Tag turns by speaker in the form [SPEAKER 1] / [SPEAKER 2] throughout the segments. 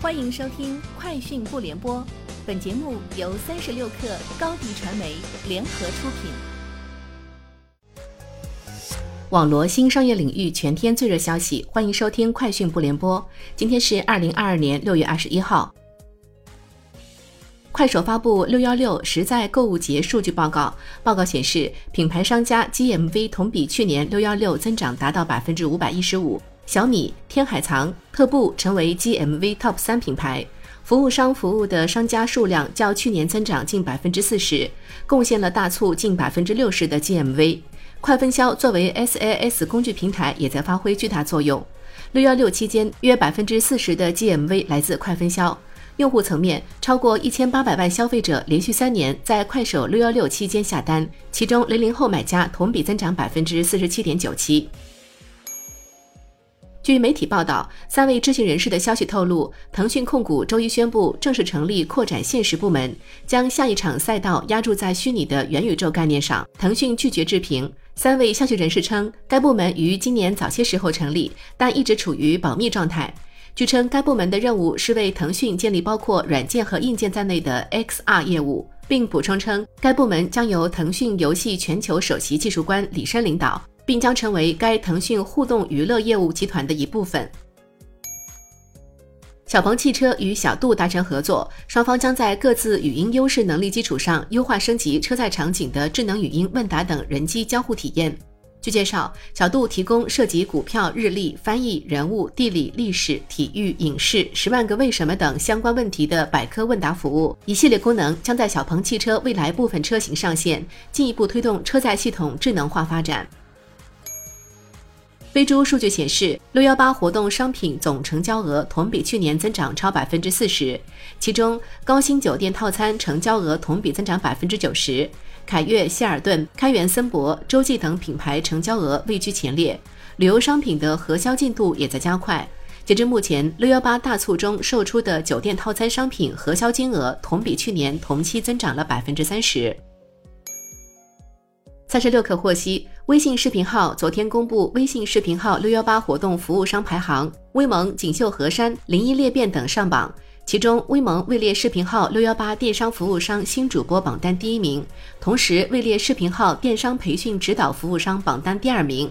[SPEAKER 1] 欢迎收听《快讯不联播》，本节目由三十六克高低传媒联合出品。网罗新商业领域全天最热消息，欢迎收听《快讯不联播》。今天是二零二二年六月二十一号。快手发布六幺六实在购物节数据报告，报告显示，品牌商家 GMV 同比去年六幺六增长达到百分之五百一十五。小米、天海藏、特步成为 GMV Top 三品牌，服务商服务的商家数量较去年增长近百分之四十，贡献了大促近百分之六十的 GMV。快分销作为 SaaS 工具平台也在发挥巨大作用。六幺六期间，约百分之四十的 GMV 来自快分销。用户层面，超过一千八百万消费者连续三年在快手六幺六期间下单，其中零零后买家同比增长百分之四十七点九七。据媒体报道，三位知情人士的消息透露，腾讯控股周一宣布正式成立扩展现实部门，将下一场赛道压注在虚拟的元宇宙概念上。腾讯拒绝置评。三位消息人士称，该部门于今年早些时候成立，但一直处于保密状态。据称，该部门的任务是为腾讯建立包括软件和硬件在内的 XR 业务，并补充称，该部门将由腾讯游戏全球首席技术官李申领导。并将成为该腾讯互动娱乐业务集团的一部分。小鹏汽车与小度达成合作，双方将在各自语音优势能力基础上，优化升级车载场景的智能语音问答等人机交互体验。据介绍，小度提供涉及股票、日历、翻译、人物、地理、历史、体育、影视、十万个为什么等相关问题的百科问答服务，一系列功能将在小鹏汽车未来部分车型上线，进一步推动车载系统智能化发展。飞猪数据显示，六幺八活动商品总成交额同比去年增长超百分之四十，其中高星酒店套餐成交额同比增长百分之九十，凯悦、希尔顿、开元森博、洲际等品牌成交额位居前列。旅游商品的核销进度也在加快，截至目前，六幺八大促中售出的酒店套餐商品核销金额同比去年同期增长了百分之三十。三十六氪获悉，微信视频号昨天公布微信视频号六幺八活动服务商排行，威盟、锦绣河山、零一裂变等上榜，其中威盟位列视频号六幺八电商服务商新主播榜单第一名，同时位列视频号电商培训指导服务商榜单第二名。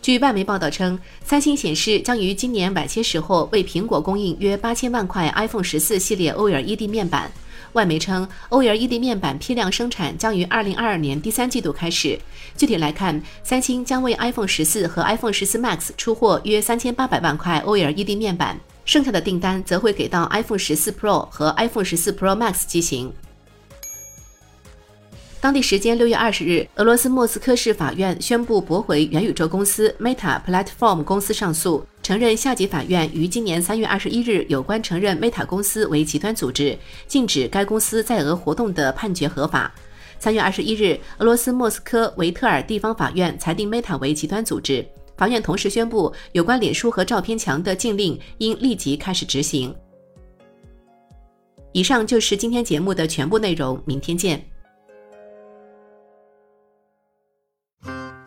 [SPEAKER 1] 据外媒报道称，三星显示将于今年晚些时候为苹果供应约八千万块 iPhone 十四系列 OLED 面板。外媒称，OLED 面板批量生产将于二零二二年第三季度开始。具体来看，三星将为 iPhone 十四和 iPhone 十四 Max 出货约三千八百万块 OLED 面板，剩下的订单则会给到 iPhone 十四 Pro 和 iPhone 十四 Pro Max 机型。当地时间六月二十日，俄罗斯莫斯科市法院宣布驳回元宇宙公司 Meta Platform 公司上诉，承认下级法院于今年三月二十一日有关承认 Meta 公司为极端组织、禁止该公司在俄活动的判决合法。三月二十一日，俄罗斯莫斯科维特尔地方法院裁定 Meta 为极端组织。法院同时宣布，有关脸书和照片墙的禁令应立即开始执行。以上就是今天节目的全部内容，明天见。